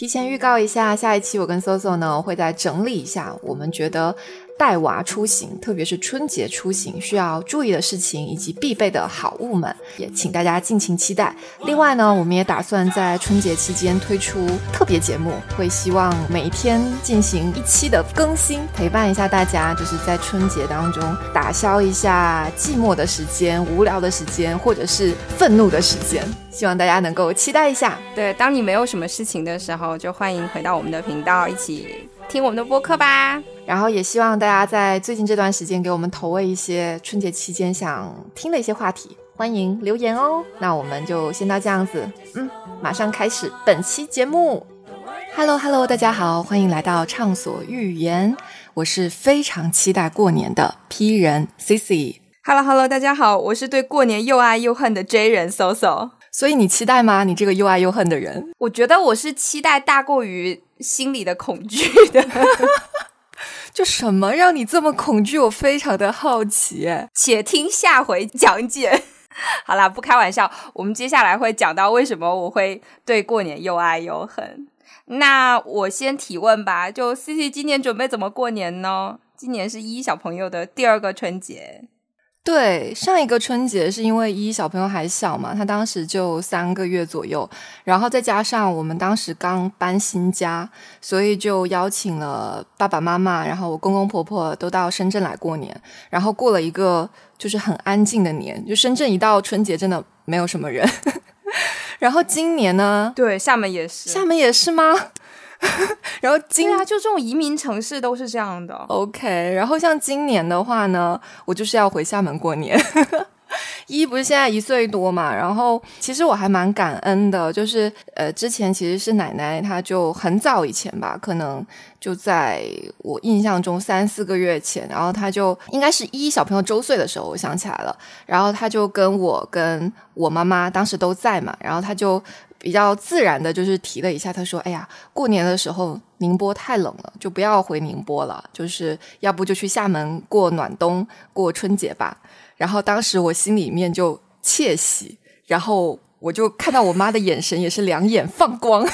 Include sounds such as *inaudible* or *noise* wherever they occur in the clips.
提前预告一下，下一期我跟 Soso 呢会再整理一下，我们觉得。带娃出行，特别是春节出行需要注意的事情以及必备的好物们，也请大家敬情期待。另外呢，我们也打算在春节期间推出特别节目，会希望每一天进行一期的更新，陪伴一下大家，就是在春节当中打消一下寂寞的时间、无聊的时间，或者是愤怒的时间。*laughs* 希望大家能够期待一下。对，当你没有什么事情的时候，就欢迎回到我们的频道，一起听我们的播客吧。然后也希望大家在最近这段时间给我们投喂一些春节期间想听的一些话题，欢迎留言哦。那我们就先到这样子，嗯，马上开始本期节目。Hello Hello，大家好，欢迎来到畅所欲言，我是非常期待过年的 P 人 Cici。Hello Hello，大家好，我是对过年又爱又恨的 J 人 Soso。所以你期待吗？你这个又爱又恨的人？我觉得我是期待大过于心里的恐惧的。*laughs* 就什么让你这么恐惧？我非常的好奇，且听下回讲解。*laughs* 好啦，不开玩笑，我们接下来会讲到为什么我会对过年又爱又恨。那我先提问吧，就 C C 今年准备怎么过年呢？今年是一小朋友的第二个春节。对，上一个春节是因为依依小朋友还小嘛，他当时就三个月左右，然后再加上我们当时刚搬新家，所以就邀请了爸爸妈妈，然后我公公婆婆都到深圳来过年，然后过了一个就是很安静的年，就深圳一到春节真的没有什么人。*laughs* 然后今年呢？对，厦门也是，厦门也是吗？*laughs* 然后今啊，就这种移民城市都是这样的。OK，然后像今年的话呢，我就是要回厦门过年。*laughs* 一不是现在一岁多嘛，然后其实我还蛮感恩的，就是呃，之前其实是奶奶，她就很早以前吧，可能就在我印象中三四个月前，然后她就应该是一小朋友周岁的时候，我想起来了，然后她就跟我跟我妈妈当时都在嘛，然后她就。比较自然的，就是提了一下，他说：“哎呀，过年的时候宁波太冷了，就不要回宁波了，就是要不就去厦门过暖冬、过春节吧。”然后当时我心里面就窃喜，然后我就看到我妈的眼神也是两眼放光，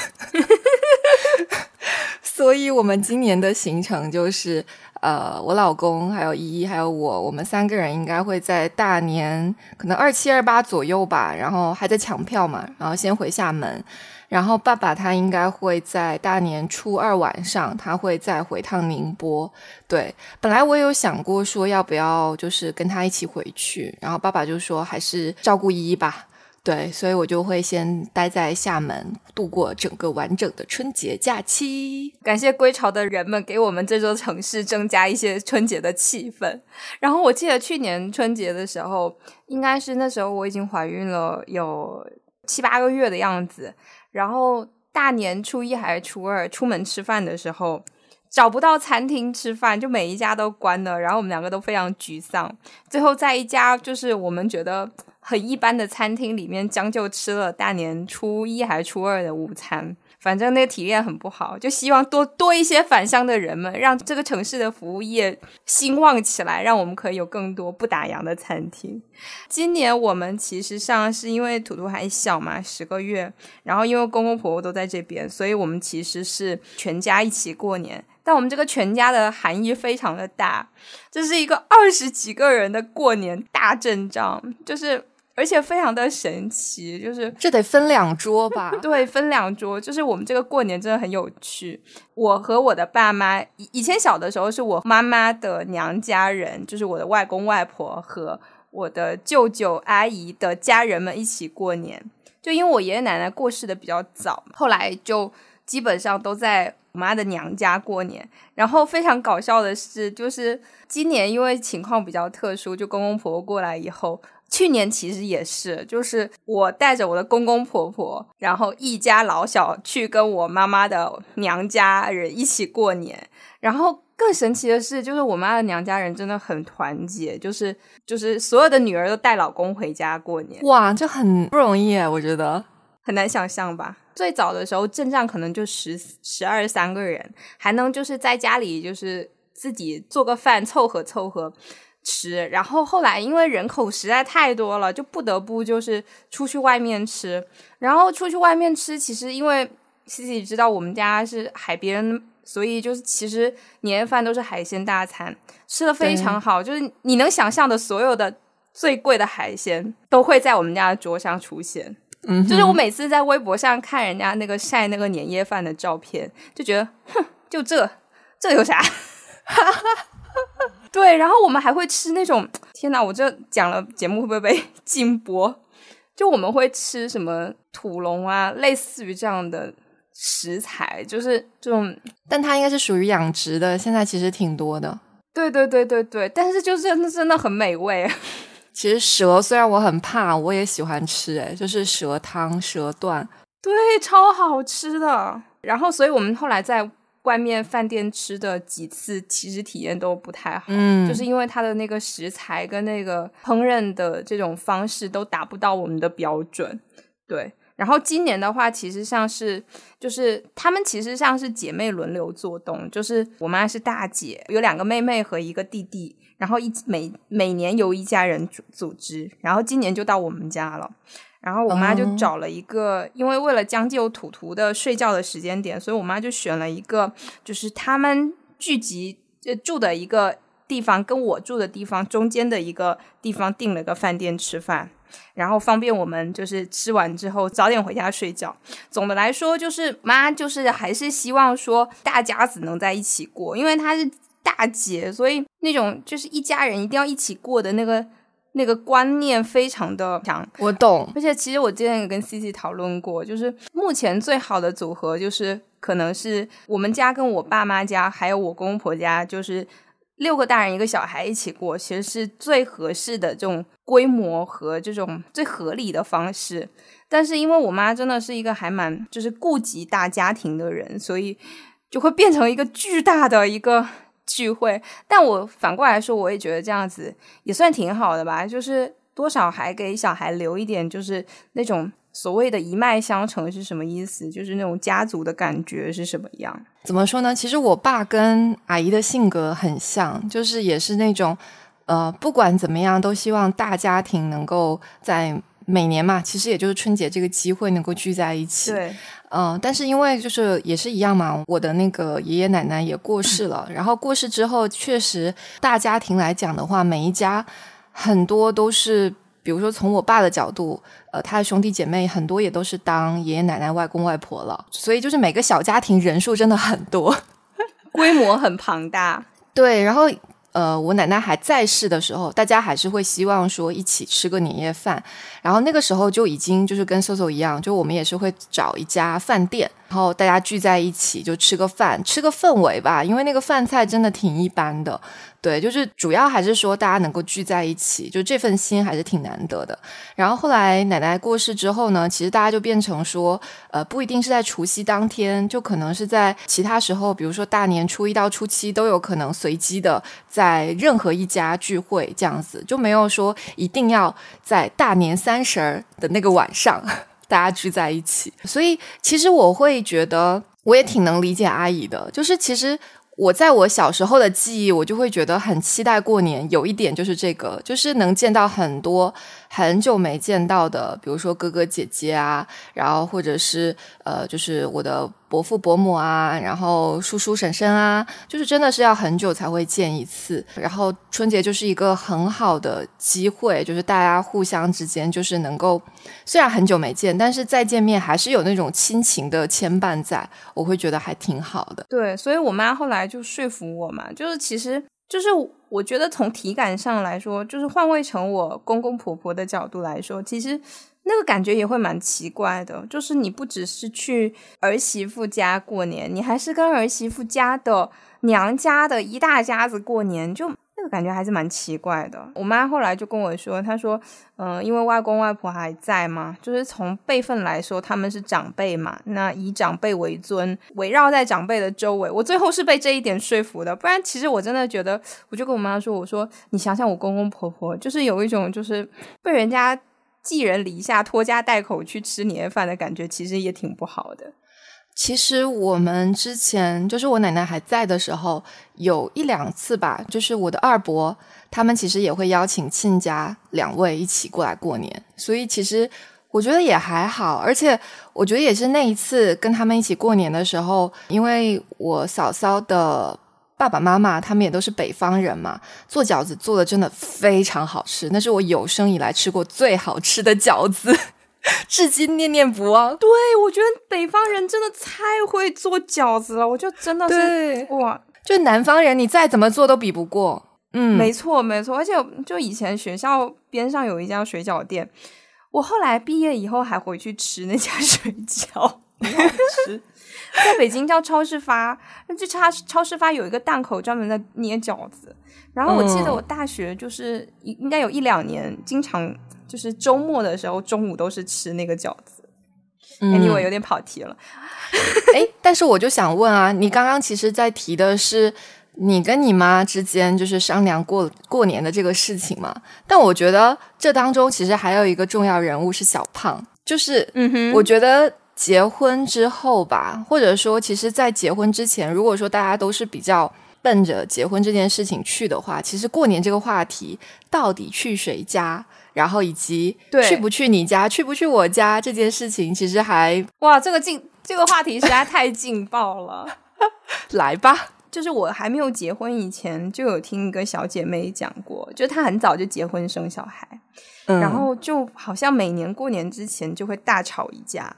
*laughs* 所以我们今年的行程就是。呃，我老公还有依依还有我，我们三个人应该会在大年可能二七二八左右吧，然后还在抢票嘛，然后先回厦门，然后爸爸他应该会在大年初二晚上，他会再回趟宁波。对，本来我有想过说要不要就是跟他一起回去，然后爸爸就说还是照顾依依吧。对，所以我就会先待在厦门度过整个完整的春节假期。感谢归巢的人们给我们这座城市增加一些春节的气氛。然后我记得去年春节的时候，应该是那时候我已经怀孕了有七八个月的样子。然后大年初一还是初二出门吃饭的时候，找不到餐厅吃饭，就每一家都关了。然后我们两个都非常沮丧。最后在一家就是我们觉得。很一般的餐厅里面将就吃了大年初一还是初二的午餐，反正那个体验很不好。就希望多多一些返乡的人们，让这个城市的服务业兴旺起来，让我们可以有更多不打烊的餐厅。今年我们其实上是因为图图还小嘛，十个月，然后因为公公婆婆都在这边，所以我们其实是全家一起过年。但我们这个全家的含义非常的大，这是一个二十几个人的过年大阵仗，就是。而且非常的神奇，就是这得分两桌吧？*laughs* 对，分两桌。就是我们这个过年真的很有趣。我和我的爸妈以以前小的时候，是我妈妈的娘家人，就是我的外公外婆和我的舅舅阿姨的家人们一起过年。就因为我爷爷奶奶过世的比较早，后来就基本上都在我妈的娘家过年。然后非常搞笑的是，就是今年因为情况比较特殊，就公公婆婆过来以后。去年其实也是，就是我带着我的公公婆婆，然后一家老小去跟我妈妈的娘家人一起过年。然后更神奇的是，就是我妈的娘家人真的很团结，就是就是所有的女儿都带老公回家过年。哇，这很不容易，我觉得很难想象吧？最早的时候阵仗可能就十十二三个人，还能就是在家里就是自己做个饭凑合凑合。吃，然后后来因为人口实在太多了，就不得不就是出去外面吃。然后出去外面吃，其实因为西西知道我们家是海边，所以就是其实年夜饭都是海鲜大餐，吃的非常好，就是你能想象的所有的最贵的海鲜都会在我们家的桌上出现。嗯，就是我每次在微博上看人家那个晒那个年夜饭的照片，就觉得，哼，就这这有啥？*laughs* *laughs* 对，然后我们还会吃那种，天哪，我这讲了节目会不会被 *laughs* 禁播？就我们会吃什么土龙啊，类似于这样的食材，就是这种，但它应该是属于养殖的，现在其实挺多的。对对对对对，但是就真的真的很美味。*laughs* 其实蛇虽然我很怕，我也喜欢吃，哎，就是蛇汤、蛇段，对，超好吃的。然后，所以我们后来在。外面饭店吃的几次，其实体验都不太好，嗯，就是因为它的那个食材跟那个烹饪的这种方式都达不到我们的标准，对。然后今年的话，其实像是就是他们其实像是姐妹轮流做东，就是我妈是大姐，有两个妹妹和一个弟弟，然后一每每年由一家人组组织，然后今年就到我们家了。然后我妈就找了一个，因为为了将就图图的睡觉的时间点，所以我妈就选了一个，就是他们聚集住的一个地方，跟我住的地方中间的一个地方订了个饭店吃饭，然后方便我们就是吃完之后早点回家睡觉。总的来说，就是妈就是还是希望说大家子能在一起过，因为她是大姐，所以那种就是一家人一定要一起过的那个。那个观念非常的强，我懂。而且其实我之前也跟 C C 讨论过，就是目前最好的组合就是可能是我们家跟我爸妈家还有我公公婆家，就是六个大人一个小孩一起过，其实是最合适的这种规模和这种最合理的方式。但是因为我妈真的是一个还蛮就是顾及大家庭的人，所以就会变成一个巨大的一个。聚会，但我反过来说，我也觉得这样子也算挺好的吧。就是多少还给小孩留一点，就是那种所谓的一脉相承是什么意思？就是那种家族的感觉是什么样？怎么说呢？其实我爸跟阿姨的性格很像，就是也是那种呃，不管怎么样，都希望大家庭能够在每年嘛，其实也就是春节这个机会能够聚在一起。对。嗯，但是因为就是也是一样嘛，我的那个爷爷奶奶也过世了，*laughs* 然后过世之后，确实大家庭来讲的话，每一家很多都是，比如说从我爸的角度，呃，他的兄弟姐妹很多也都是当爷爷奶奶、外公外婆了，所以就是每个小家庭人数真的很多，*laughs* 规模很庞大。对，然后。呃，我奶奶还在世的时候，大家还是会希望说一起吃个年夜饭。然后那个时候就已经就是跟 Soso 一样，就我们也是会找一家饭店，然后大家聚在一起就吃个饭，吃个氛围吧。因为那个饭菜真的挺一般的。对，就是主要还是说大家能够聚在一起，就这份心还是挺难得的。然后后来奶奶过世之后呢，其实大家就变成说，呃，不一定是在除夕当天，就可能是在其他时候，比如说大年初一到初七都有可能随机的在任何一家聚会这样子，就没有说一定要在大年三三十儿的那个晚上 *laughs* 大家聚在一起。所以其实我会觉得，我也挺能理解阿姨的，就是其实。我在我小时候的记忆，我就会觉得很期待过年。有一点就是这个，就是能见到很多很久没见到的，比如说哥哥姐姐啊，然后或者是呃，就是我的。伯父伯母啊，然后叔叔婶婶啊，就是真的是要很久才会见一次。然后春节就是一个很好的机会，就是大家互相之间就是能够，虽然很久没见，但是再见面还是有那种亲情的牵绊在，我会觉得还挺好的。对，所以我妈后来就说服我嘛，就是其实就是我觉得从体感上来说，就是换位成我公公婆婆的角度来说，其实。那个感觉也会蛮奇怪的，就是你不只是去儿媳妇家过年，你还是跟儿媳妇家的娘家的一大家子过年，就那个感觉还是蛮奇怪的。我妈后来就跟我说，她说，嗯，因为外公外婆还在嘛，就是从辈分来说他们是长辈嘛，那以长辈为尊，围绕在长辈的周围。我最后是被这一点说服的，不然其实我真的觉得，我就跟我妈说，我说你想想我公公婆婆，就是有一种就是被人家。寄人篱下、拖家带口去吃年夜饭的感觉，其实也挺不好的。其实我们之前就是我奶奶还在的时候，有一两次吧，就是我的二伯他们其实也会邀请亲家两位一起过来过年。所以其实。我觉得也还好，而且我觉得也是那一次跟他们一起过年的时候，因为我嫂嫂的爸爸妈妈他们也都是北方人嘛，做饺子做的真的非常好吃，那是我有生以来吃过最好吃的饺子，*laughs* 至今念念不忘。对，我觉得北方人真的太会做饺子了，我就真的是哇，就南方人你再怎么做都比不过。嗯，没错没错，而且就以前学校边上有一家水饺店。我后来毕业以后还回去吃那家 *laughs* 水饺，吃，在北京叫超市发，那这超超市发有一个档口专门在捏饺子。然后我记得我大学就是应应该有一两年，经常就是周末的时候中午都是吃那个饺子。Anyway，有点跑题了。*laughs* 哎，但是我就想问啊，你刚刚其实在提的是。你跟你妈之间就是商量过过年的这个事情嘛？但我觉得这当中其实还有一个重要人物是小胖，就是嗯哼，我觉得结婚之后吧，或者说其实，在结婚之前，如果说大家都是比较奔着结婚这件事情去的话，其实过年这个话题到底去谁家，然后以及去不去你家，去不去我家这件事情，其实还哇，这个劲这个话题实在太劲爆了，*laughs* 来吧。就是我还没有结婚以前，就有听一个小姐妹讲过，就她很早就结婚生小孩，然后就好像每年过年之前就会大吵一架，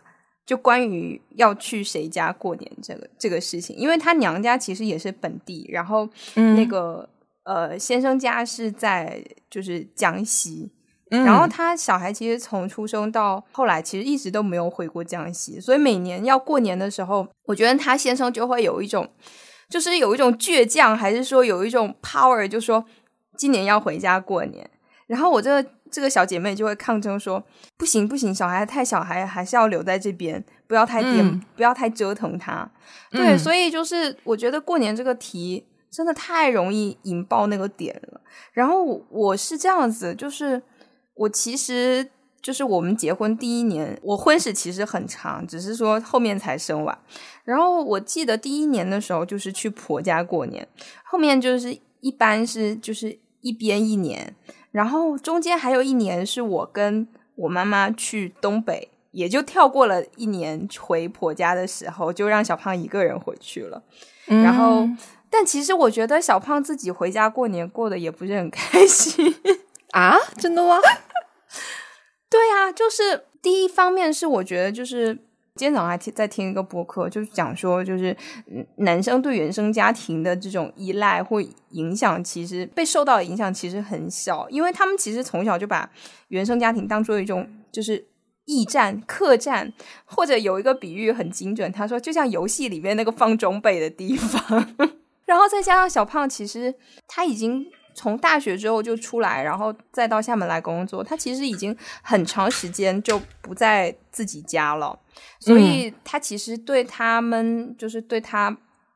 就关于要去谁家过年这个这个事情，因为她娘家其实也是本地，然后那个呃先生家是在就是江西，然后他小孩其实从出生到后来其实一直都没有回过江西，所以每年要过年的时候，我觉得他先生就会有一种。就是有一种倔强，还是说有一种 power，就说今年要回家过年。然后我这个这个小姐妹就会抗争说：“不行不行，小孩太小，孩还是要留在这边，不要太颠，不要太折腾他。”对，所以就是我觉得过年这个题真的太容易引爆那个点了。然后我是这样子，就是我其实。就是我们结婚第一年，我婚史其实很长，只是说后面才生娃。然后我记得第一年的时候，就是去婆家过年，后面就是一般是就是一边一年，然后中间还有一年是我跟我妈妈去东北，也就跳过了一年回婆家的时候，就让小胖一个人回去了。然后，但其实我觉得小胖自己回家过年过得也不是很开心 *laughs* 啊，真的吗？*laughs* 对呀，就是第一方面是我觉得就是今天早上还听在听一个播客，就是讲说就是男生对原生家庭的这种依赖或影响，其实被受到的影响其实很小，因为他们其实从小就把原生家庭当做一种就是驿站、客栈，或者有一个比喻很精准，他说就像游戏里面那个放装备的地方，*laughs* 然后再加上小胖，其实他已经。从大学之后就出来，然后再到厦门来工作。他其实已经很长时间就不在自己家了，所以他其实对他们，就是对他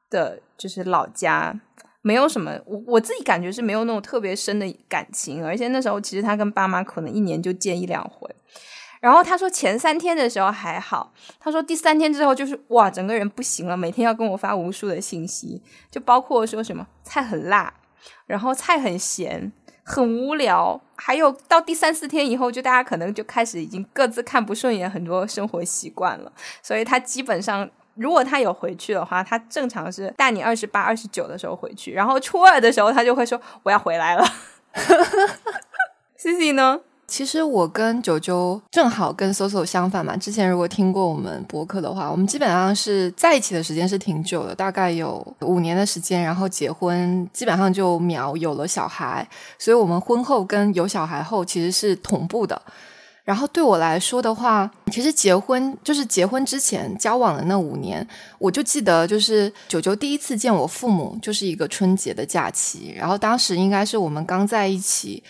的就是老家，没有什么。我我自己感觉是没有那种特别深的感情。而且那时候其实他跟爸妈可能一年就见一两回。然后他说前三天的时候还好，他说第三天之后就是哇，整个人不行了，每天要跟我发无数的信息，就包括说什么菜很辣。然后菜很咸，很无聊。还有到第三四天以后，就大家可能就开始已经各自看不顺眼很多生活习惯了。所以他基本上，如果他有回去的话，他正常是大年二十八、二十九的时候回去，然后初二的时候他就会说我要回来了。*laughs* *laughs* C C 呢？其实我跟九九正好跟 Soso 相反嘛。之前如果听过我们博客的话，我们基本上是在一起的时间是挺久的，大概有五年的时间。然后结婚基本上就秒有了小孩，所以我们婚后跟有小孩后其实是同步的。然后对我来说的话，其实结婚就是结婚之前交往的那五年，我就记得就是九九第一次见我父母就是一个春节的假期，然后当时应该是我们刚在一起。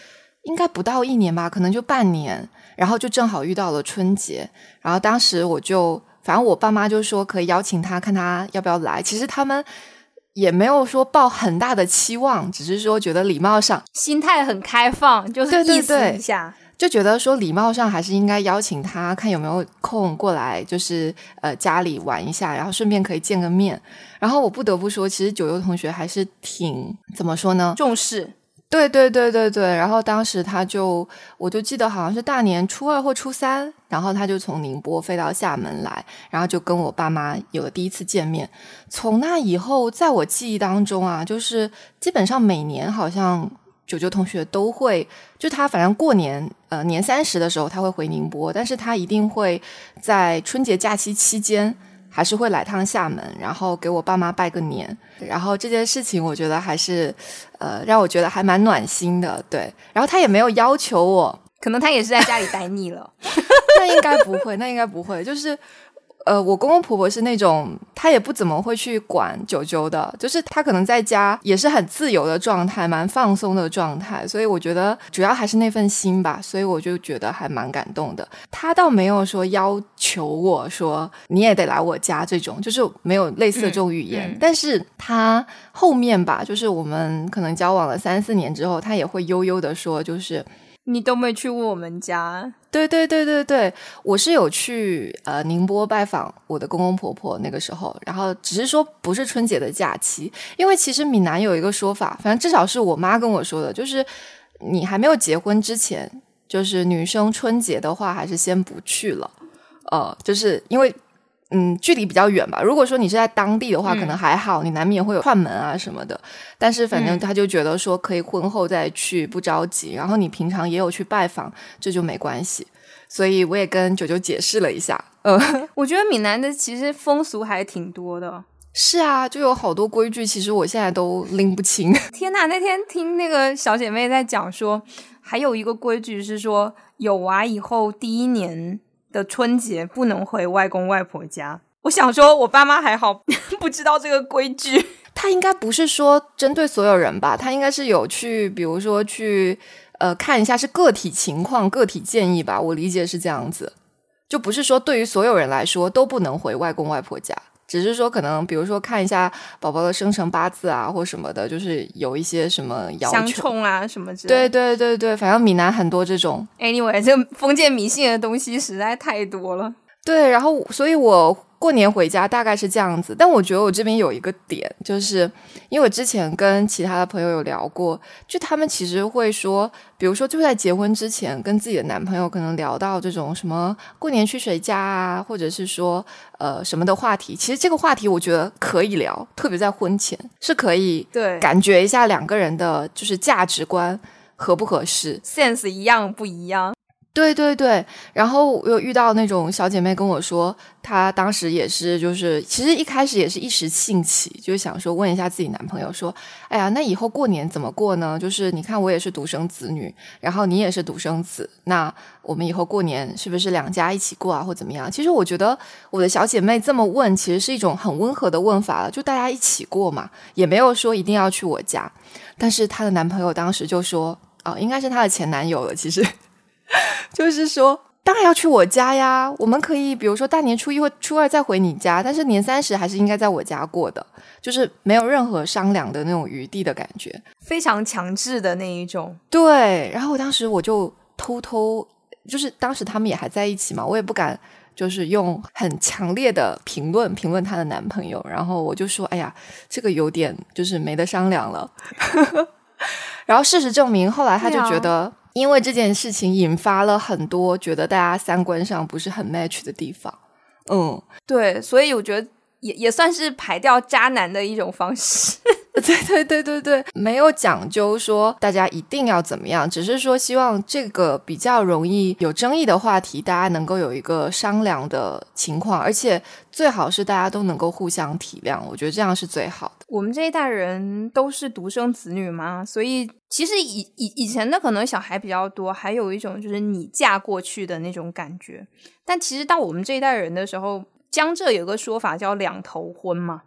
应该不到一年吧，可能就半年，然后就正好遇到了春节，然后当时我就，反正我爸妈就说可以邀请他，看他要不要来。其实他们也没有说抱很大的期望，只是说觉得礼貌上心态很开放，就是意思一下，就觉得说礼貌上还是应该邀请他，看有没有空过来，就是呃家里玩一下，然后顺便可以见个面。然后我不得不说，其实九优同学还是挺怎么说呢，重视。对对对对对，然后当时他就，我就记得好像是大年初二或初三，然后他就从宁波飞到厦门来，然后就跟我爸妈有了第一次见面。从那以后，在我记忆当中啊，就是基本上每年好像九九同学都会，就他反正过年呃年三十的时候他会回宁波，但是他一定会在春节假期期间。还是会来趟厦门，然后给我爸妈拜个年，然后这件事情我觉得还是，呃，让我觉得还蛮暖心的，对。然后他也没有要求我，可能他也是在家里待腻了，*laughs* 那应该不会，那应该不会，就是。呃，我公公婆婆是那种，他也不怎么会去管九九的，就是他可能在家也是很自由的状态，蛮放松的状态，所以我觉得主要还是那份心吧，所以我就觉得还蛮感动的。他倒没有说要求我说你也得来我家这种，就是没有类似的这种语言，但是他后面吧，就是我们可能交往了三四年之后，他也会悠悠的说，就是。你都没去过我们家？对对对对对，我是有去呃宁波拜访我的公公婆婆那个时候，然后只是说不是春节的假期，因为其实闽南有一个说法，反正至少是我妈跟我说的，就是你还没有结婚之前，就是女生春节的话还是先不去了，呃，就是因为。嗯，距离比较远吧。如果说你是在当地的话，可能还好，你难免会有串门啊什么的。但是反正他就觉得说可以婚后再去，不着急。然后你平常也有去拜访，这就没关系。所以我也跟九九解释了一下。嗯，*laughs* 我觉得闽南的其实风俗还挺多的。是啊，就有好多规矩，其实我现在都拎不清。*laughs* 天呐，那天听那个小姐妹在讲说，还有一个规矩是说，有娃以后第一年。的春节不能回外公外婆家，我想说，我爸妈还好，*laughs* 不知道这个规矩。他应该不是说针对所有人吧？他应该是有去，比如说去，呃，看一下是个体情况、个体建议吧。我理解是这样子，就不是说对于所有人来说都不能回外公外婆家。只是说，可能比如说看一下宝宝的生辰八字啊，或什么的，就是有一些什么要求，相冲啊什么之类。对对对对，反正闽南很多这种。Anyway，这封建迷信的东西实在太多了。对，然后所以我。过年回家大概是这样子，但我觉得我这边有一个点，就是因为我之前跟其他的朋友有聊过，就他们其实会说，比如说就在结婚之前，跟自己的男朋友可能聊到这种什么过年去谁家啊，或者是说呃什么的话题，其实这个话题我觉得可以聊，特别在婚前。是可以。对。感觉一下两个人的就是价值观合不合适，sense 一样不一样。对对对，然后我有遇到那种小姐妹跟我说，她当时也是，就是其实一开始也是一时兴起，就想说问一下自己男朋友说，哎呀，那以后过年怎么过呢？就是你看我也是独生子女，然后你也是独生子，那我们以后过年是不是两家一起过啊，或怎么样？其实我觉得我的小姐妹这么问，其实是一种很温和的问法了，就大家一起过嘛，也没有说一定要去我家。但是她的男朋友当时就说，哦，应该是她的前男友了，其实。*laughs* 就是说，当然要去我家呀。我们可以，比如说大年初一或初二再回你家，但是年三十还是应该在我家过的，就是没有任何商量的那种余地的感觉，非常强制的那一种。对，然后我当时我就偷偷，就是当时他们也还在一起嘛，我也不敢就是用很强烈的评论评论她的男朋友，然后我就说，哎呀，这个有点就是没得商量了。*laughs* 然后事实证明，后来她就觉得。因为这件事情引发了很多觉得大家三观上不是很 match 的地方，嗯，对，所以我觉得也也算是排掉渣男的一种方式。*laughs* 对对对对对，没有讲究说大家一定要怎么样，只是说希望这个比较容易有争议的话题，大家能够有一个商量的情况，而且最好是大家都能够互相体谅，我觉得这样是最好的。我们这一代人都是独生子女嘛，所以其实以以以前的可能小孩比较多，还有一种就是你嫁过去的那种感觉。但其实到我们这一代人的时候，江浙有个说法叫两头婚嘛。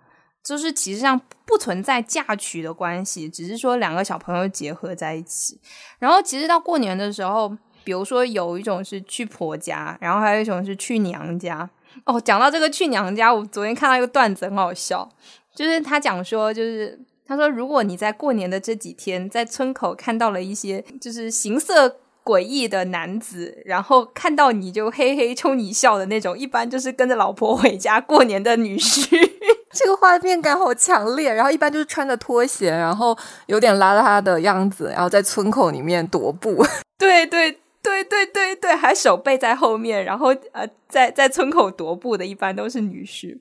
就是其实上不存在嫁娶的关系，只是说两个小朋友结合在一起。然后其实到过年的时候，比如说有一种是去婆家，然后还有一种是去娘家。哦，讲到这个去娘家，我昨天看到一个段子很好笑，就是他讲说，就是他说如果你在过年的这几天在村口看到了一些就是形色诡异的男子，然后看到你就嘿嘿冲你笑的那种，一般就是跟着老婆回家过年的女婿。这个画面感好强烈。然后一般就是穿着拖鞋，然后有点邋遢的样子，然后在村口里面踱步。*laughs* 对对对对对对，还手背在后面，然后呃，在在村口踱步的，一般都是女婿。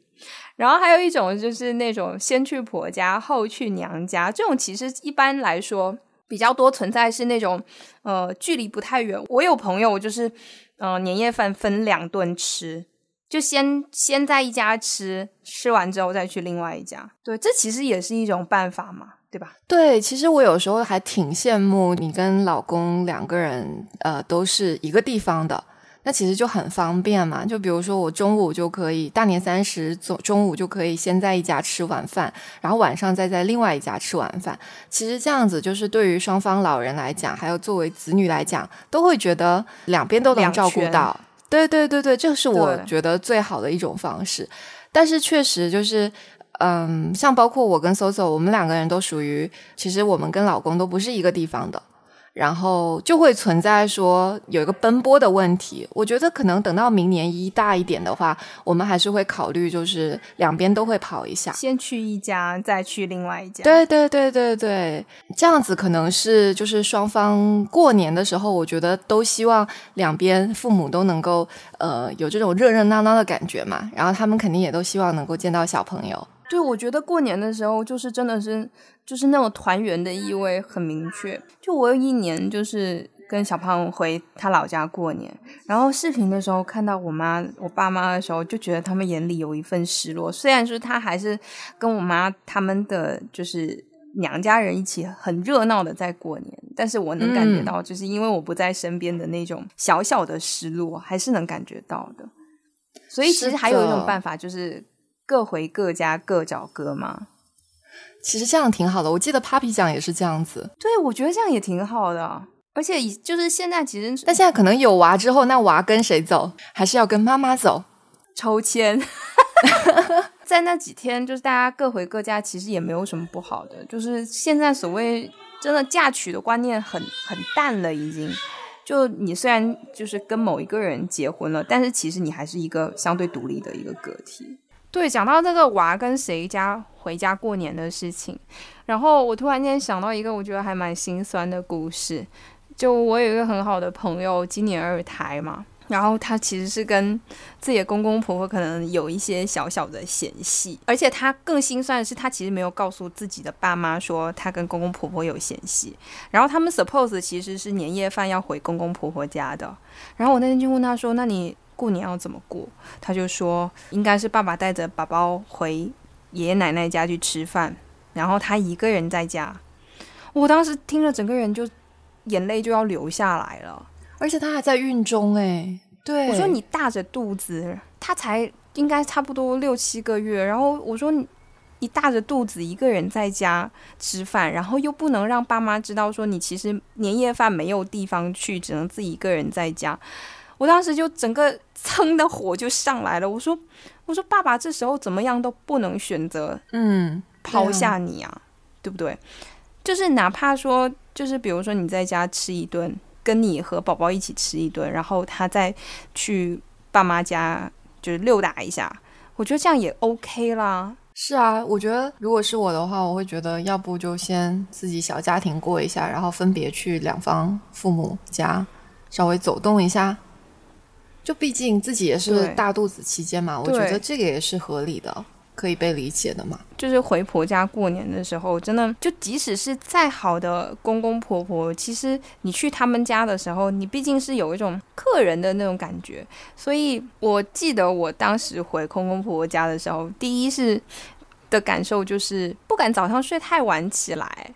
然后还有一种就是那种先去婆家后去娘家，这种其实一般来说比较多存在是那种呃距离不太远。我有朋友就是嗯年夜饭分两顿吃，就先先在一家吃，吃完之后再去另外一家。对，这其实也是一种办法嘛，对吧？对，其实我有时候还挺羡慕你跟老公两个人呃都是一个地方的。那其实就很方便嘛，就比如说我中午就可以大年三十中中午就可以先在一家吃晚饭，然后晚上再在另外一家吃晚饭。其实这样子就是对于双方老人来讲，还有作为子女来讲，都会觉得两边都能照顾到。对对对对，这是我觉得最好的一种方式。但是确实就是，嗯，像包括我跟 Soso，我们两个人都属于，其实我们跟老公都不是一个地方的。然后就会存在说有一个奔波的问题，我觉得可能等到明年一大一点的话，我们还是会考虑，就是两边都会跑一下，先去一家，再去另外一家。对对对对对，这样子可能是就是双方过年的时候，我觉得都希望两边父母都能够呃有这种热热闹闹的感觉嘛，然后他们肯定也都希望能够见到小朋友。对，我觉得过年的时候就是真的是。就是那种团圆的意味很明确。就我有一年就是跟小胖回他老家过年，然后视频的时候看到我妈、我爸妈的时候，就觉得他们眼里有一份失落。虽然说他还是跟我妈他们的就是娘家人一起很热闹的在过年，但是我能感觉到，就是因为我不在身边的那种小小的失落，还是能感觉到的。所以其实还有一种办法，就是各回各家，各找各妈。其实这样挺好的，我记得 Papi 酱也是这样子。对，我觉得这样也挺好的，而且就是现在其实，但现在可能有娃之后，那娃跟谁走？还是要跟妈妈走？抽签，*laughs* 在那几天，就是大家各回各家，其实也没有什么不好的。就是现在所谓真的嫁娶的观念很很淡了，已经。就你虽然就是跟某一个人结婚了，但是其实你还是一个相对独立的一个个体。对，讲到这个娃跟谁家回家过年的事情，然后我突然间想到一个我觉得还蛮心酸的故事。就我有一个很好的朋友，今年二胎嘛，然后他其实是跟自己的公公婆婆可能有一些小小的嫌隙，而且他更心酸的是，他其实没有告诉自己的爸妈说他跟公公婆婆有嫌隙。然后他们 suppose 其实是年夜饭要回公公婆婆家的，然后我那天就问他说：“那你？”过年要怎么过？他就说应该是爸爸带着宝宝回爷爷奶奶家去吃饭，然后他一个人在家。我当时听了，整个人就眼泪就要流下来了。而且他还在孕中哎，对我说你大着肚子，他才应该差不多六七个月。然后我说你你大着肚子一个人在家吃饭，然后又不能让爸妈知道说你其实年夜饭没有地方去，只能自己一个人在家。我当时就整个蹭的火就上来了，我说：“我说爸爸，这时候怎么样都不能选择，嗯，抛下你啊，对不对？就是哪怕说，就是比如说你在家吃一顿，跟你和宝宝一起吃一顿，然后他再去爸妈家就是溜达一下，我觉得这样也 OK 啦。是啊，我觉得如果是我的话，我会觉得要不就先自己小家庭过一下，然后分别去两方父母家稍微走动一下。”就毕竟自己也是大肚子期间嘛，我觉得这个也是合理的，可以被理解的嘛。就是回婆家过年的时候，真的就即使是再好的公公婆婆，其实你去他们家的时候，你毕竟是有一种客人的那种感觉。所以我记得我当时回公公婆婆家的时候，第一是的感受就是不敢早上睡太晚起来，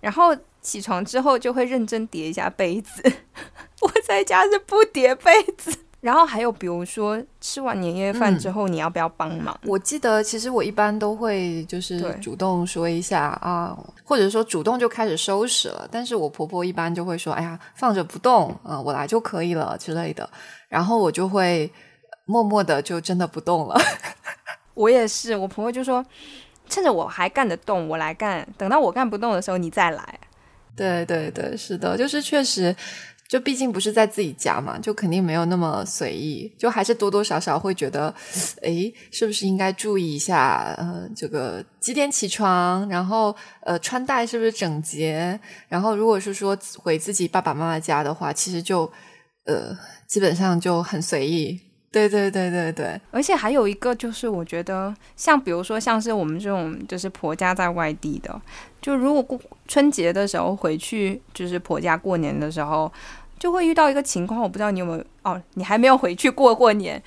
然后起床之后就会认真叠一下被子。*laughs* 我在家是不叠被子。然后还有，比如说吃完年夜饭之后，你要不要帮忙？我记得其实我一般都会就是主动说一下啊，或者说主动就开始收拾了。但是我婆婆一般就会说：“哎呀，放着不动啊，我来就可以了之类的。”然后我就会默默的就真的不动了。*laughs* 我也是，我婆婆就说：“趁着我还干得动，我来干；等到我干不动的时候，你再来。”对对对，是的，就是确实。就毕竟不是在自己家嘛，就肯定没有那么随意，就还是多多少少会觉得，诶，是不是应该注意一下？呃，这个几点起床，然后呃，穿戴是不是整洁？然后如果是说回自己爸爸妈妈家的话，其实就呃，基本上就很随意。对对对对对，而且还有一个就是，我觉得像比如说像是我们这种就是婆家在外地的，就如果过春节的时候回去，就是婆家过年的时候。就会遇到一个情况，我不知道你有没有哦，你还没有回去过过年。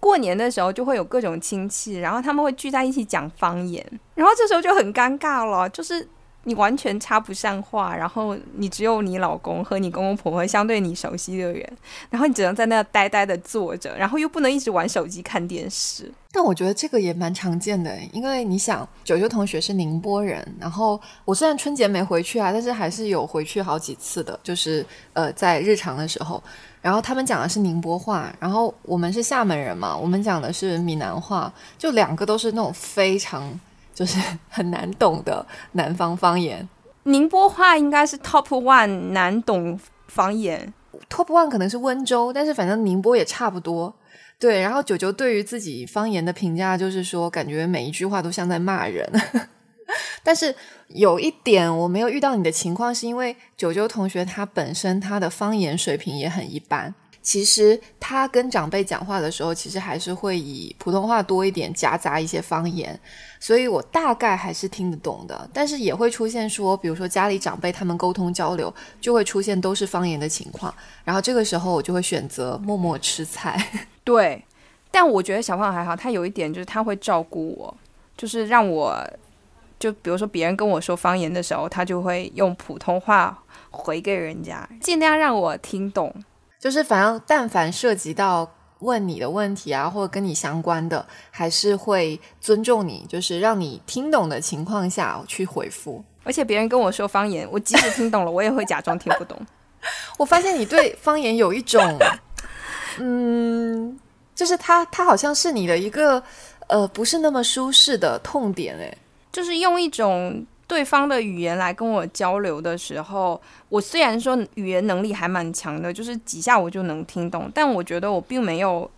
过年的时候就会有各种亲戚，然后他们会聚在一起讲方言，然后这时候就很尴尬了，就是。你完全插不上话，然后你只有你老公和你公公婆婆相对你熟悉的人，然后你只能在那呆呆的坐着，然后又不能一直玩手机看电视。但我觉得这个也蛮常见的，因为你想，九九同学是宁波人，然后我虽然春节没回去啊，但是还是有回去好几次的，就是呃在日常的时候，然后他们讲的是宁波话，然后我们是厦门人嘛，我们讲的是闽南话，就两个都是那种非常。就是 *laughs* 很难懂的南方方言，宁波话应该是 top one 难懂方言，top one 可能是温州，但是反正宁波也差不多。对，然后九九对于自己方言的评价就是说，感觉每一句话都像在骂人。*laughs* 但是有一点我没有遇到你的情况，是因为九九同学他本身他的方言水平也很一般。其实他跟长辈讲话的时候，其实还是会以普通话多一点，夹杂一些方言，所以我大概还是听得懂的。但是也会出现说，比如说家里长辈他们沟通交流，就会出现都是方言的情况，然后这个时候我就会选择默默吃菜。*laughs* 对，但我觉得小胖还好，他有一点就是他会照顾我，就是让我就比如说别人跟我说方言的时候，他就会用普通话回给人家，尽量让我听懂。就是反正但凡涉及到问你的问题啊，或者跟你相关的，还是会尊重你，就是让你听懂的情况下去回复。而且别人跟我说方言，我即使听懂了，我也会假装听不懂。*laughs* 我发现你对方言有一种，嗯，就是他他好像是你的一个呃不是那么舒适的痛点诶，就是用一种。对方的语言来跟我交流的时候，我虽然说语言能力还蛮强的，就是几下我就能听懂，但我觉得我并没有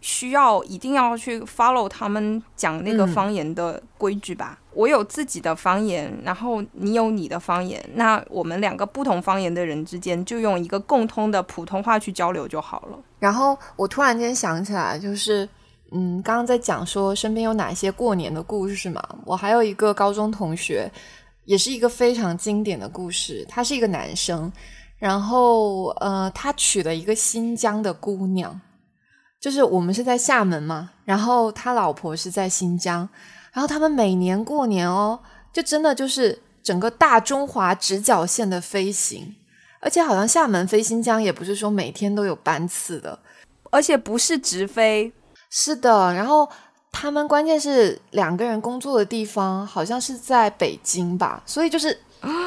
需要一定要去 follow 他们讲那个方言的规矩吧。我有自己的方言，然后你有你的方言，那我们两个不同方言的人之间就用一个共通的普通话去交流就好了。然后我突然间想起来，就是。嗯，刚刚在讲说身边有哪些过年的故事嘛？我还有一个高中同学，也是一个非常经典的故事。他是一个男生，然后呃，他娶了一个新疆的姑娘，就是我们是在厦门嘛，然后他老婆是在新疆，然后他们每年过年哦，就真的就是整个大中华直角线的飞行，而且好像厦门飞新疆也不是说每天都有班次的，而且不是直飞。是的，然后他们关键是两个人工作的地方好像是在北京吧，所以就是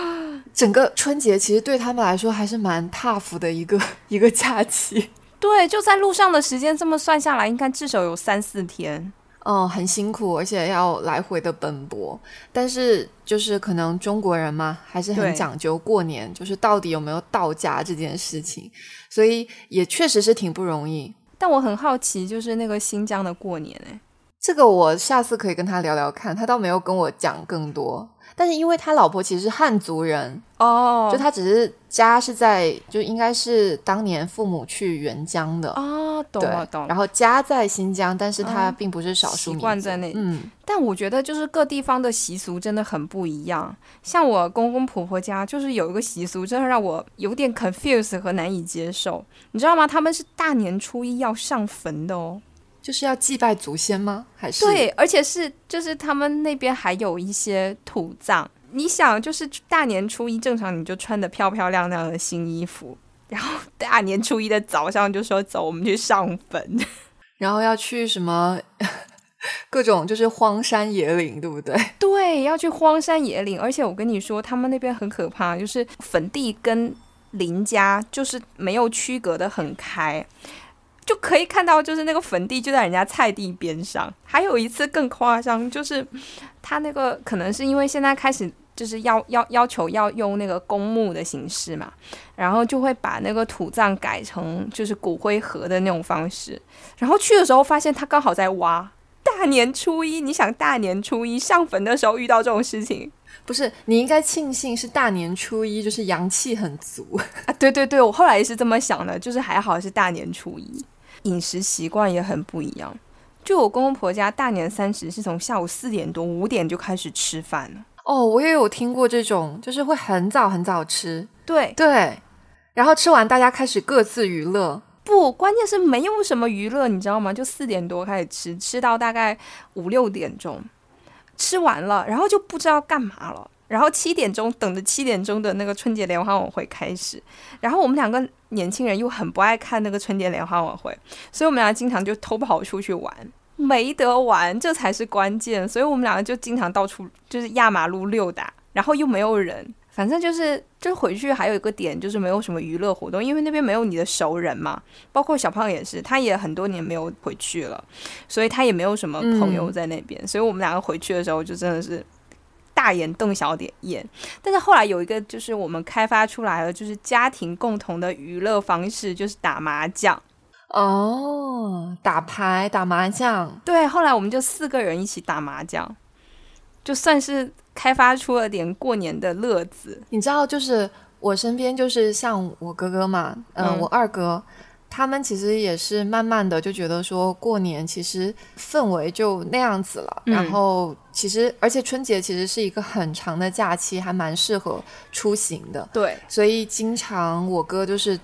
*gasps* 整个春节其实对他们来说还是蛮 tough 的一个一个假期。*laughs* 对，就在路上的时间这么算下来，应该至少有三四天。嗯，很辛苦，而且要来回的奔波。但是就是可能中国人嘛，还是很讲究过年，就是到底有没有到家这件事情，所以也确实是挺不容易。但我很好奇，就是那个新疆的过年，哎，这个我下次可以跟他聊聊看，他倒没有跟我讲更多。但是因为他老婆其实是汉族人哦，就他只是家是在，就应该是当年父母去援疆的啊，懂了懂了。然后家在新疆，但是他并不是少数习惯在那。嗯，但我觉得就是各地方的习俗真的很不一样。像我公公婆婆家就是有一个习俗，真的让我有点 confused 和难以接受。你知道吗？他们是大年初一要上坟的哦。就是要祭拜祖先吗？还是对，而且是就是他们那边还有一些土葬。你想，就是大年初一正常你就穿的漂漂亮亮的新衣服，然后大年初一的早上就说走，我们去上坟，*laughs* 然后要去什么各种就是荒山野岭，对不对？*laughs* 对，要去荒山野岭。而且我跟你说，他们那边很可怕，就是坟地跟邻家就是没有区隔的很开。就可以看到，就是那个坟地就在人家菜地边上。还有一次更夸张，就是他那个可能是因为现在开始就是要要要求要用那个公墓的形式嘛，然后就会把那个土葬改成就是骨灰盒的那种方式。然后去的时候发现他刚好在挖。大年初一，你想大年初一上坟的时候遇到这种事情，*laughs* 不是你应该庆幸是大年初一，就是阳气很足啊！对对对，我后来也是这么想的，就是还好是大年初一，饮食习惯也很不一样。就我公公婆家大年三十是从下午四点多五点就开始吃饭了。哦，我也有听过这种，就是会很早很早吃，对对，然后吃完大家开始各自娱乐。不，关键是没有什么娱乐，你知道吗？就四点多开始吃，吃到大概五六点钟，吃完了，然后就不知道干嘛了。然后七点钟等着七点钟的那个春节联欢晚会开始，然后我们两个年轻人又很不爱看那个春节联欢晚会，所以我们俩经常就偷跑出去玩，没得玩，这才是关键。所以我们两个就经常到处就是压马路溜达，然后又没有人。反正就是，就回去还有一个点，就是没有什么娱乐活动，因为那边没有你的熟人嘛。包括小胖也是，他也很多年没有回去了，所以他也没有什么朋友在那边。所以我们两个回去的时候，就真的是大眼瞪小眼。但是后来有一个，就是我们开发出来了，就是家庭共同的娱乐方式，就是打麻将。哦，打牌、打麻将。对，后来我们就四个人一起打麻将，就算是。开发出了点过年的乐子，你知道，就是我身边就是像我哥哥嘛，嗯，我二哥，他们其实也是慢慢的就觉得说过年其实氛围就那样子了，然后其实而且春节其实是一个很长的假期，还蛮适合出行的，对，所以经常我哥就是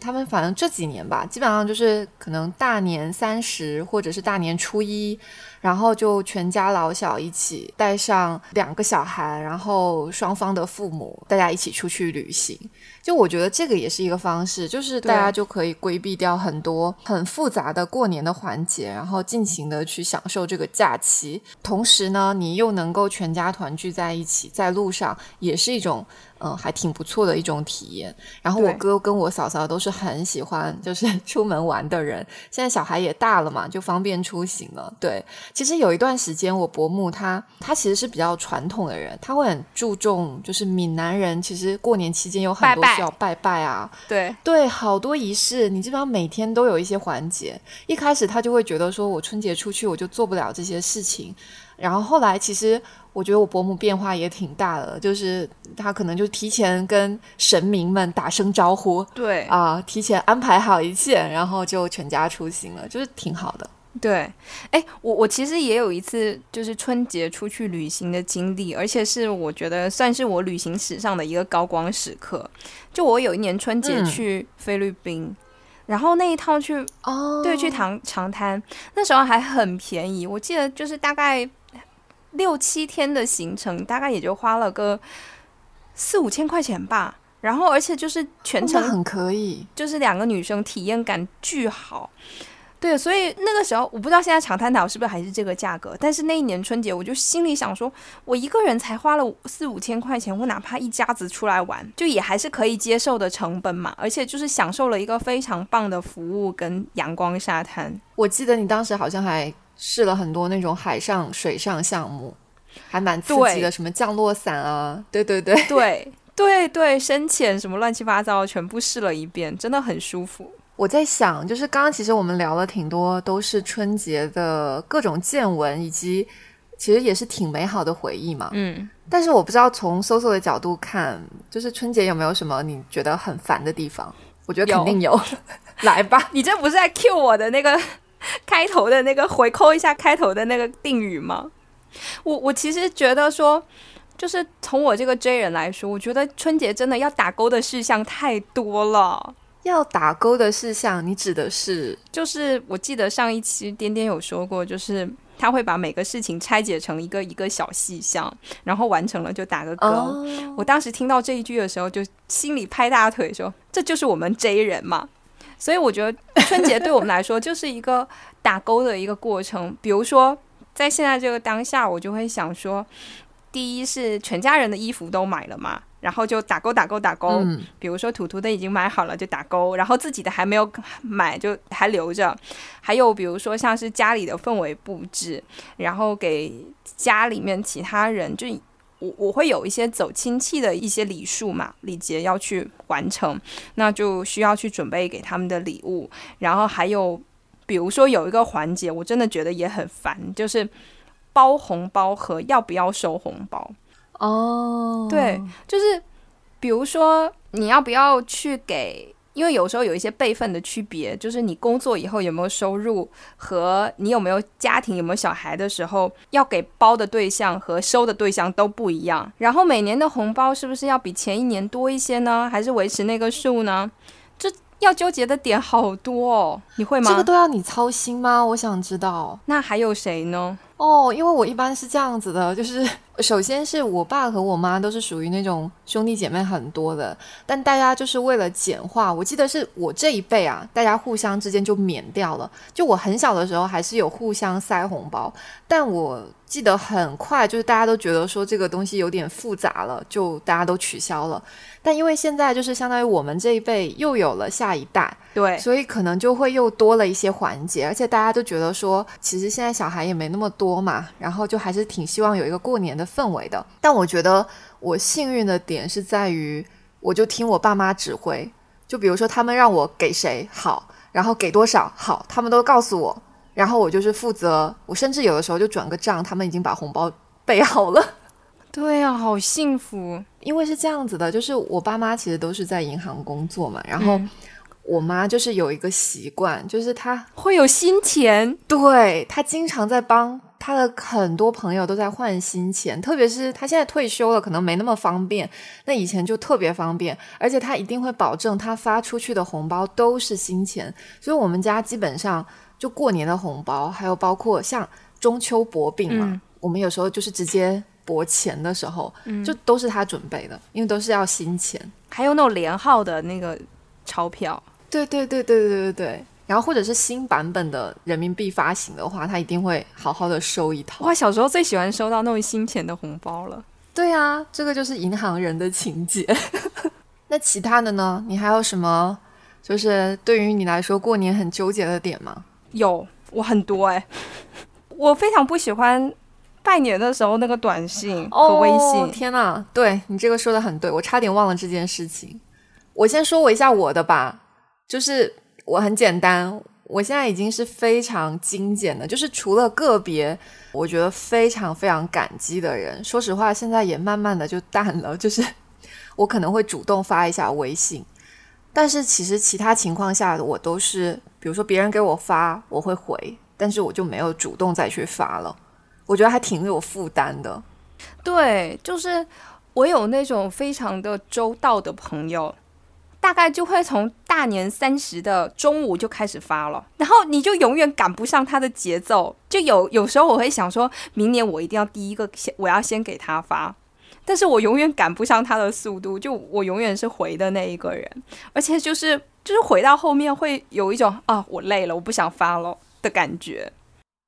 他们反正这几年吧，基本上就是可能大年三十或者是大年初一。然后就全家老小一起带上两个小孩，然后双方的父母，大家一起出去旅行。就我觉得这个也是一个方式，就是大家就可以规避掉很多很复杂的过年的环节，然后尽情的去享受这个假期。同时呢，你又能够全家团聚在一起，在路上也是一种嗯还挺不错的一种体验。然后我哥跟我嫂嫂都是很喜欢就是 *laughs* 出门玩的人，现在小孩也大了嘛，就方便出行了。对。其实有一段时间，我伯母她她其实是比较传统的人，她会很注重，就是闽南人其实过年期间有很多需要拜。拜啊，对。对，好多仪式，你基本上每天都有一些环节。一开始他就会觉得说，我春节出去我就做不了这些事情，然后后来其实我觉得我伯母变化也挺大的，就是他可能就提前跟神明们打声招呼，对。啊，提前安排好一切，然后就全家出行了，就是挺好的。对，哎，我我其实也有一次就是春节出去旅行的经历，而且是我觉得算是我旅行史上的一个高光时刻。就我有一年春节去菲律宾，然后那一趟去哦，对，去长长滩，那时候还很便宜，我记得就是大概六七天的行程，大概也就花了个四五千块钱吧。然后而且就是全程很可以，就是两个女生体验感巨好。对，所以那个时候我不知道现在长滩岛是不是还是这个价格，但是那一年春节我就心里想说，我一个人才花了四五千块钱，我哪怕一家子出来玩，就也还是可以接受的成本嘛，而且就是享受了一个非常棒的服务跟阳光沙滩。我记得你当时好像还试了很多那种海上、水上项目，还蛮刺激的，什么降落伞啊，对对对对对对，深潜什么乱七八糟全部试了一遍，真的很舒服。我在想，就是刚刚其实我们聊了挺多，都是春节的各种见闻，以及其实也是挺美好的回忆嘛。嗯，但是我不知道从搜搜的角度看，就是春节有没有什么你觉得很烦的地方？我觉得肯定有。*laughs* 来吧，你这不是在 cue 我的那个开头的那个回扣一下开头的那个定语吗？我我其实觉得说，就是从我这个 J 人来说，我觉得春节真的要打勾的事项太多了。要打勾的事项，你指的是？就是我记得上一期颠颠有说过，就是他会把每个事情拆解成一个一个小细项，然后完成了就打个勾。我当时听到这一句的时候，就心里拍大腿说：“这就是我们 J 人嘛。”所以我觉得春节对我们来说就是一个打勾的一个过程。比如说，在现在这个当下，我就会想说，第一是全家人的衣服都买了嘛，然后就打勾打勾打勾。嗯，比如说图图的已经买好了就打勾，然后自己的还没有买就还留着。还有比如说像是家里的氛围布置，然后给家里面其他人就。我我会有一些走亲戚的一些礼数嘛，礼节要去完成，那就需要去准备给他们的礼物。然后还有，比如说有一个环节，我真的觉得也很烦，就是包红包和要不要收红包。哦，对，就是比如说你要不要去给。因为有时候有一些辈分的区别，就是你工作以后有没有收入和你有没有家庭、有没有小孩的时候，要给包的对象和收的对象都不一样。然后每年的红包是不是要比前一年多一些呢？还是维持那个数呢？这要纠结的点好多哦，你会吗？这个都要你操心吗？我想知道。那还有谁呢？哦，因为我一般是这样子的，就是首先是我爸和我妈都是属于那种兄弟姐妹很多的，但大家就是为了简化，我记得是我这一辈啊，大家互相之间就免掉了。就我很小的时候还是有互相塞红包，但我记得很快就是大家都觉得说这个东西有点复杂了，就大家都取消了。但因为现在就是相当于我们这一辈又有了下一代，对，所以可能就会又多了一些环节，而且大家都觉得说，其实现在小孩也没那么多嘛，然后就还是挺希望有一个过年的氛围的。但我觉得我幸运的点是在于，我就听我爸妈指挥，就比如说他们让我给谁好，然后给多少好，他们都告诉我，然后我就是负责，我甚至有的时候就转个账，他们已经把红包备好了。*laughs* 对啊，好幸福。因为是这样子的，就是我爸妈其实都是在银行工作嘛，然后我妈就是有一个习惯，就是她会有新钱，对她经常在帮她的很多朋友都在换新钱，特别是她现在退休了，可能没那么方便，那以前就特别方便，而且她一定会保证她发出去的红包都是新钱，所以我们家基本上就过年的红包，还有包括像中秋薄饼嘛，我们有时候就是直接。拨钱的时候，就都是他准备的，因为都是要新钱，还有那种连号的那个钞票。对对对对对对对。然后或者是新版本的人民币发行的话，他一定会好好的收一套。哇，小时候最喜欢收到那种新钱的红包了。对啊，这个就是银行人的情节。*laughs* 那其他的呢？你还有什么？就是对于你来说过年很纠结的点吗？有，我很多哎，*laughs* 我非常不喜欢。拜年的时候那个短信和微信，天呐，对你这个说的很对，我差点忘了这件事情。我先说我一下我的吧，就是我很简单，我现在已经是非常精简的，就是除了个别我觉得非常非常感激的人，说实话现在也慢慢的就淡了，就是我可能会主动发一下微信，但是其实其他情况下我都是，比如说别人给我发我会回，但是我就没有主动再去发了。我觉得还挺有负担的，对，就是我有那种非常的周到的朋友，大概就会从大年三十的中午就开始发了，然后你就永远赶不上他的节奏。就有有时候我会想说，明年我一定要第一个先，我要先给他发，但是我永远赶不上他的速度，就我永远是回的那一个人，而且就是就是回到后面会有一种啊，我累了，我不想发了的感觉。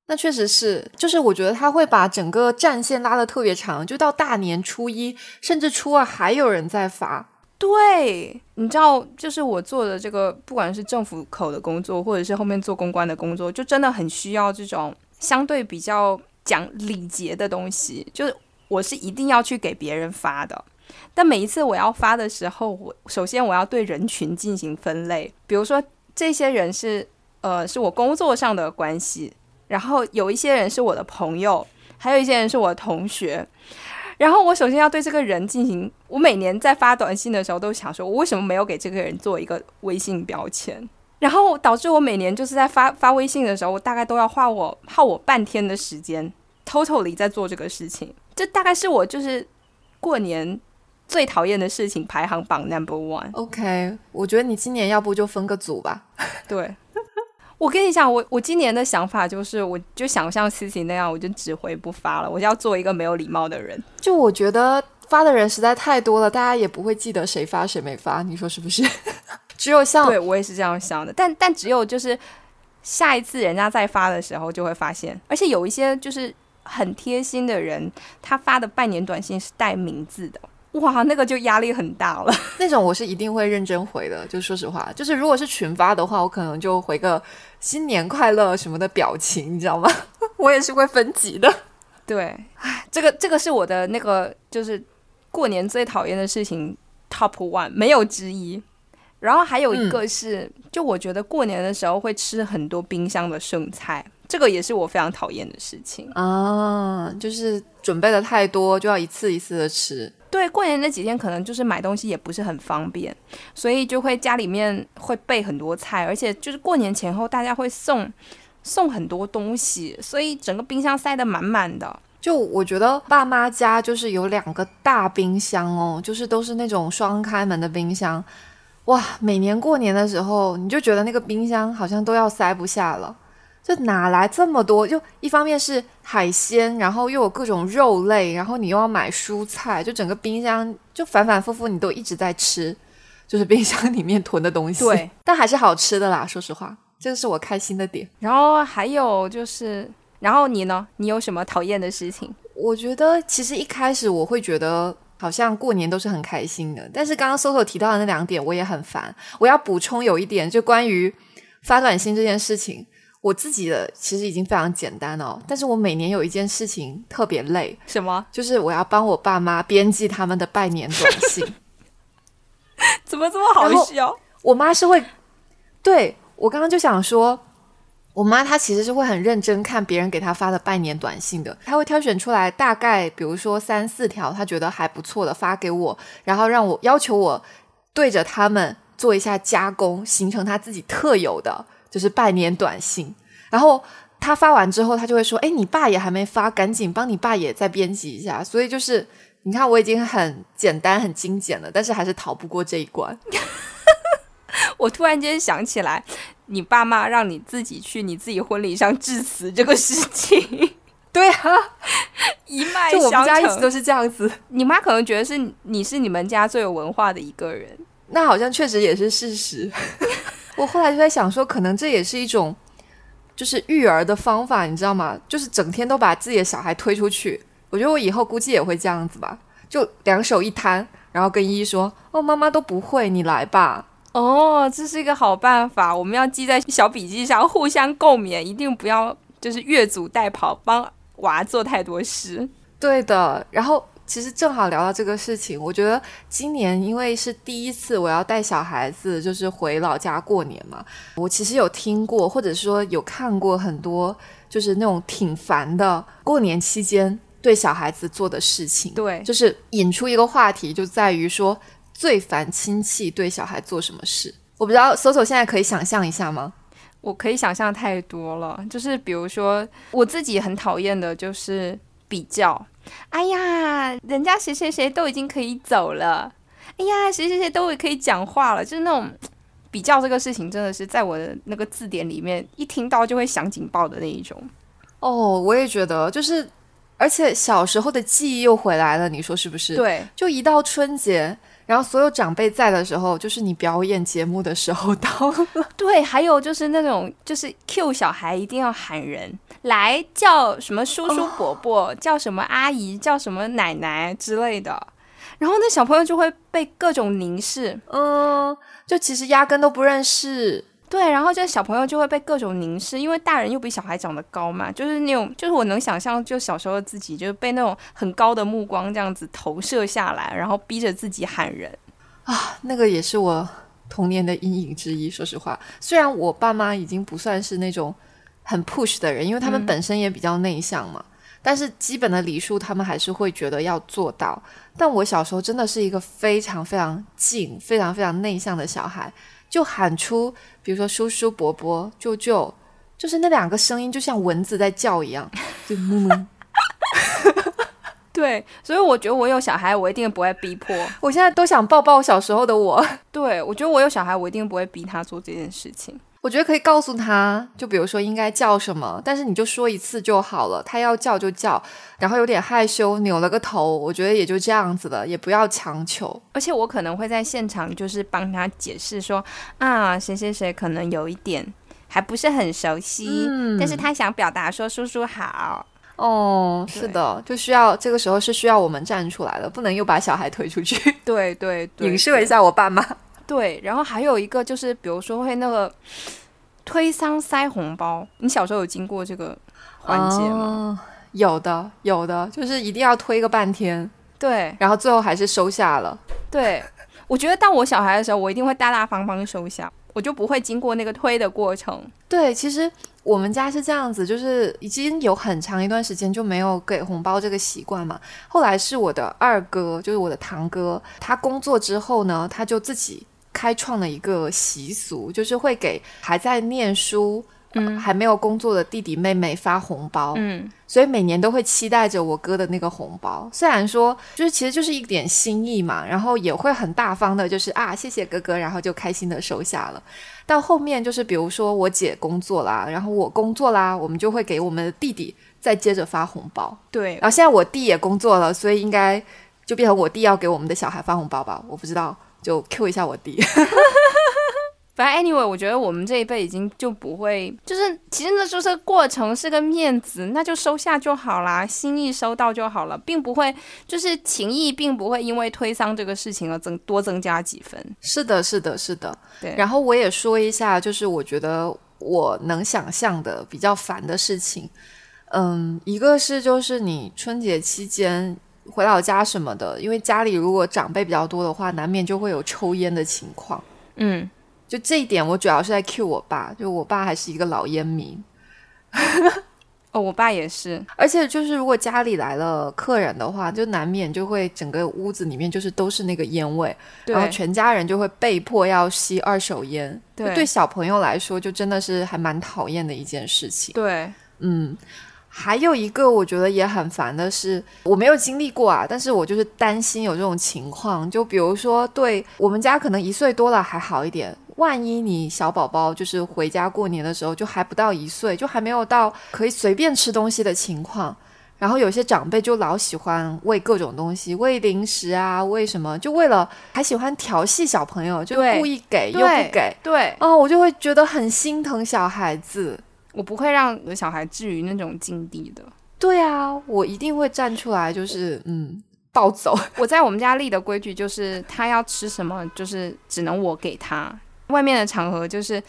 那确实是，就是我觉得他会把整个战线拉得特别长，就到大年初一，甚至初二还有人在发。对，你知道，就是我做的这个，不管是政府口的工作，或者是后面做公关的工作，就真的很需要这种相对比较讲礼节的东西。就是我是一定要去给别人发的，但每一次我要发的时候，我首先我要对人群进行分类，比如说这些人是呃是我工作上的关系。然后有一些人是我的朋友，还有一些人是我的同学。然后我首先要对这个人进行，我每年在发短信的时候都想说，我为什么没有给这个人做一个微信标签？然后导致我每年就是在发发微信的时候，我大概都要花我耗我半天的时间，totally 在做这个事情。这大概是我就是过年最讨厌的事情排行榜 number one。OK，我觉得你今年要不就分个组吧。对。我跟你讲，我我今年的想法就是，我就想像 C C 那样，我就只回不发了，我就要做一个没有礼貌的人。就我觉得发的人实在太多了，大家也不会记得谁发谁没发，你说是不是？*laughs* 只有像对我也是这样想的，但但只有就是下一次人家再发的时候就会发现，而且有一些就是很贴心的人，他发的拜年短信是带名字的，哇，那个就压力很大了。*laughs* 那种我是一定会认真回的，就说实话，就是如果是群发的话，我可能就回个新年快乐什么的表情，你知道吗？*laughs* 我也是会分级的。对，唉，这个这个是我的那个就是过年最讨厌的事情，top one 没有之一。然后还有一个是，就我觉得过年的时候会吃很多冰箱的剩菜，这个也是我非常讨厌的事情啊。就是准备的太多，就要一次一次的吃。对，过年那几天可能就是买东西也不是很方便，所以就会家里面会备很多菜，而且就是过年前后大家会送送很多东西，所以整个冰箱塞得满满的。就我觉得爸妈家就是有两个大冰箱哦，就是都是那种双开门的冰箱。哇，每年过年的时候，你就觉得那个冰箱好像都要塞不下了，这哪来这么多？就一方面是海鲜，然后又有各种肉类，然后你又要买蔬菜，就整个冰箱就反反复复，你都一直在吃，就是冰箱里面囤的东西。对，*laughs* 但还是好吃的啦，说实话，这个是我开心的点。然后还有就是，然后你呢？你有什么讨厌的事情？我觉得其实一开始我会觉得。好像过年都是很开心的，但是刚刚 Soso 提到的那两点我也很烦。我要补充有一点，就关于发短信这件事情，我自己的其实已经非常简单哦，但是我每年有一件事情特别累，什么？就是我要帮我爸妈编辑他们的拜年短信。*laughs* 怎么这么好笑？我妈是会，对我刚刚就想说。我妈她其实是会很认真看别人给她发的拜年短信的，她会挑选出来大概，比如说三四条，她觉得还不错的发给我，然后让我要求我对着他们做一下加工，形成她自己特有的就是拜年短信。然后他发完之后，他就会说：“哎，你爸也还没发，赶紧帮你爸也再编辑一下。”所以就是你看，我已经很简单、很精简了，但是还是逃不过这一关。*laughs* 我突然间想起来。你爸妈让你自己去你自己婚礼上致辞这个事情，*laughs* 对啊，*laughs* 一脉相承。就我们家一直都是这样子。你妈可能觉得是你是你们家最有文化的一个人，那好像确实也是事实。我后来就在想说，可能这也是一种就是育儿的方法，你知道吗？就是整天都把自己的小孩推出去。我觉得我以后估计也会这样子吧，就两手一摊，然后跟依依说：“哦，妈妈都不会，你来吧。”哦，这是一个好办法，我们要记在小笔记上，互相共勉，一定不要就是越俎代庖，帮娃做太多事。对的。然后其实正好聊到这个事情，我觉得今年因为是第一次我要带小孩子，就是回老家过年嘛，我其实有听过或者说有看过很多，就是那种挺烦的过年期间对小孩子做的事情。对，就是引出一个话题，就在于说。最烦亲戚对小孩做什么事？我不知道，搜索现在可以想象一下吗？我可以想象太多了，就是比如说，我自己很讨厌的就是比较。哎呀，人家谁谁谁都已经可以走了，哎呀，谁谁谁都可以讲话了，就是那种比较这个事情，真的是在我的那个字典里面一听到就会响警报的那一种。哦，我也觉得，就是而且小时候的记忆又回来了，你说是不是？对，就一到春节。然后所有长辈在的时候，就是你表演节目的时候到了。对，还有就是那种就是 Q 小孩一定要喊人来叫什么叔叔伯伯，叫什么阿姨，叫什么奶奶之类的，然后那小朋友就会被各种凝视，嗯，就其实压根都不认识。对，然后这小朋友就会被各种凝视，因为大人又比小孩长得高嘛，就是那种，就是我能想象，就小时候自己，就是被那种很高的目光这样子投射下来，然后逼着自己喊人啊，那个也是我童年的阴影之一。说实话，虽然我爸妈已经不算是那种很 push 的人，因为他们本身也比较内向嘛，但是基本的礼数他们还是会觉得要做到。但我小时候真的是一个非常非常静、非常非常内向的小孩。就喊出，比如说叔叔、伯伯、舅舅，就是那两个声音，就像蚊子在叫一样，*laughs* 就。*laughs* 对，所以我觉得我有小孩，我一定不会逼迫。我现在都想抱抱小时候的我。对，我觉得我有小孩，我一定不会逼他做这件事情。我觉得可以告诉他，就比如说应该叫什么，但是你就说一次就好了。他要叫就叫，然后有点害羞，扭了个头，我觉得也就这样子了，也不要强求。而且我可能会在现场就是帮他解释说啊，谁谁谁可能有一点还不是很熟悉，但是他想表达说叔叔好哦，是的，就需要这个时候是需要我们站出来的，不能又把小孩推出去。对对对，*laughs* 影射一下我爸妈。对，然后还有一个就是，比如说会那个推搡塞红包，你小时候有经过这个环节吗？有的，有的，就是一定要推个半天，对，然后最后还是收下了。对，我觉得到我小孩的时候，我一定会大大方方收下，我就不会经过那个推的过程。对，其实我们家是这样子，就是已经有很长一段时间就没有给红包这个习惯嘛。后来是我的二哥，就是我的堂哥，他工作之后呢，他就自己开创了一个习俗，就是会给还在念书。嗯，还没有工作的弟弟妹妹发红包，嗯，所以每年都会期待着我哥的那个红包。虽然说，就是其实就是一点心意嘛，然后也会很大方的，就是啊，谢谢哥哥，然后就开心的收下了。到后面就是，比如说我姐工作啦，然后我工作啦，我们就会给我们的弟弟再接着发红包。对，然后现在我弟也工作了，所以应该就变成我弟要给我们的小孩发红包吧？我不知道，就 Q 一下我弟。*laughs* 反正 anyway，我觉得我们这一辈已经就不会，就是其实那就是过程是个面子，那就收下就好啦，心意收到就好了，并不会就是情谊并不会因为推搡这个事情而增多增加几分。是的，是的，是的。对。然后我也说一下，就是我觉得我能想象的比较烦的事情，嗯，一个是就是你春节期间回老家什么的，因为家里如果长辈比较多的话，难免就会有抽烟的情况。嗯。就这一点，我主要是在 cue 我爸，就我爸还是一个老烟民。哦，我爸也是，而且就是如果家里来了客人的话，就难免就会整个屋子里面就是都是那个烟味，然后全家人就会被迫要吸二手烟。对，对小朋友来说，就真的是还蛮讨厌的一件事情。对，嗯。还有一个我觉得也很烦的是，我没有经历过啊，但是我就是担心有这种情况。就比如说，对我们家可能一岁多了还好一点，万一你小宝宝就是回家过年的时候就还不到一岁，就还没有到可以随便吃东西的情况，然后有些长辈就老喜欢喂各种东西，喂零食啊，喂什么，就为了还喜欢调戏小朋友，就故意给又不给，对，哦，我就会觉得很心疼小孩子。我不会让我的小孩置于那种境地的。对啊，我一定会站出来，就是嗯，暴走。*laughs* 我在我们家立的规矩就是，他要吃什么，就是只能我给他。外面的场合就是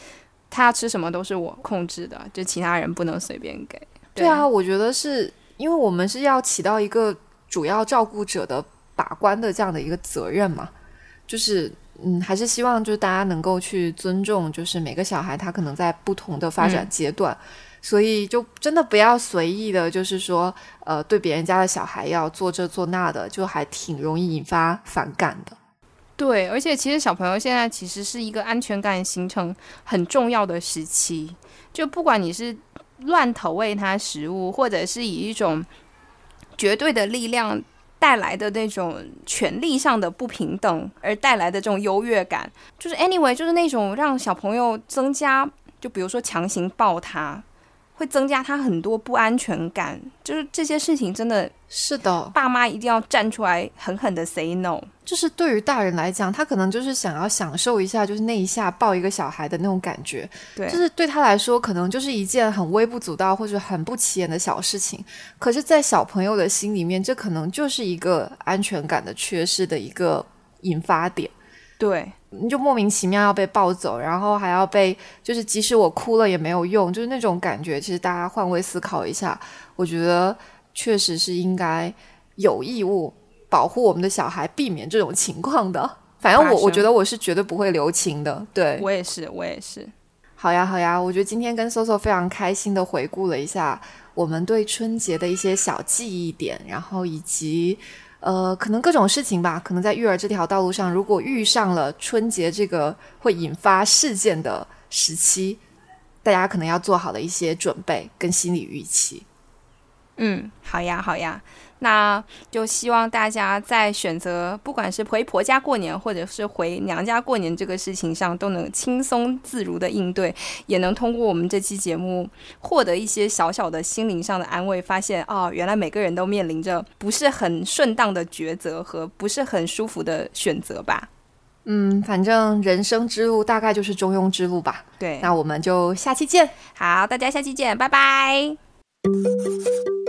他要吃什么都是我控制的，就其他人不能随便给。对啊，我觉得是因为我们是要起到一个主要照顾者的把关的这样的一个责任嘛，就是。嗯，还是希望就是大家能够去尊重，就是每个小孩他可能在不同的发展阶段，所以就真的不要随意的，就是说，呃，对别人家的小孩要做这做那的，就还挺容易引发反感的。对，而且其实小朋友现在其实是一个安全感形成很重要的时期，就不管你是乱投喂他食物，或者是以一种绝对的力量。带来的那种权力上的不平等，而带来的这种优越感，就是 anyway，就是那种让小朋友增加，就比如说强行抱他。会增加他很多不安全感，就是这些事情真的是的，爸妈一定要站出来狠狠的 say no。就是对于大人来讲，他可能就是想要享受一下，就是那一下抱一个小孩的那种感觉，对，就是对他来说可能就是一件很微不足道或者很不起眼的小事情，可是，在小朋友的心里面，这可能就是一个安全感的缺失的一个引发点，对。你就莫名其妙要被抱走，然后还要被，就是即使我哭了也没有用，就是那种感觉。其实大家换位思考一下，我觉得确实是应该有义务保护我们的小孩，避免这种情况的。反正我我觉得我是绝对不会留情的。对我也是，我也是。好呀，好呀，我觉得今天跟 Soso 非常开心的回顾了一下我们对春节的一些小记忆点，然后以及。呃，可能各种事情吧，可能在育儿这条道路上，如果遇上了春节这个会引发事件的时期，大家可能要做好的一些准备跟心理预期。嗯，好呀，好呀。那就希望大家在选择不管是回婆家过年，或者是回娘家过年这个事情上，都能轻松自如的应对，也能通过我们这期节目获得一些小小的心灵上的安慰，发现哦，原来每个人都面临着不是很顺当的抉择和不是很舒服的选择吧。嗯，反正人生之路大概就是中庸之路吧。对，那我们就下期见。好，大家下期见，拜拜。拜。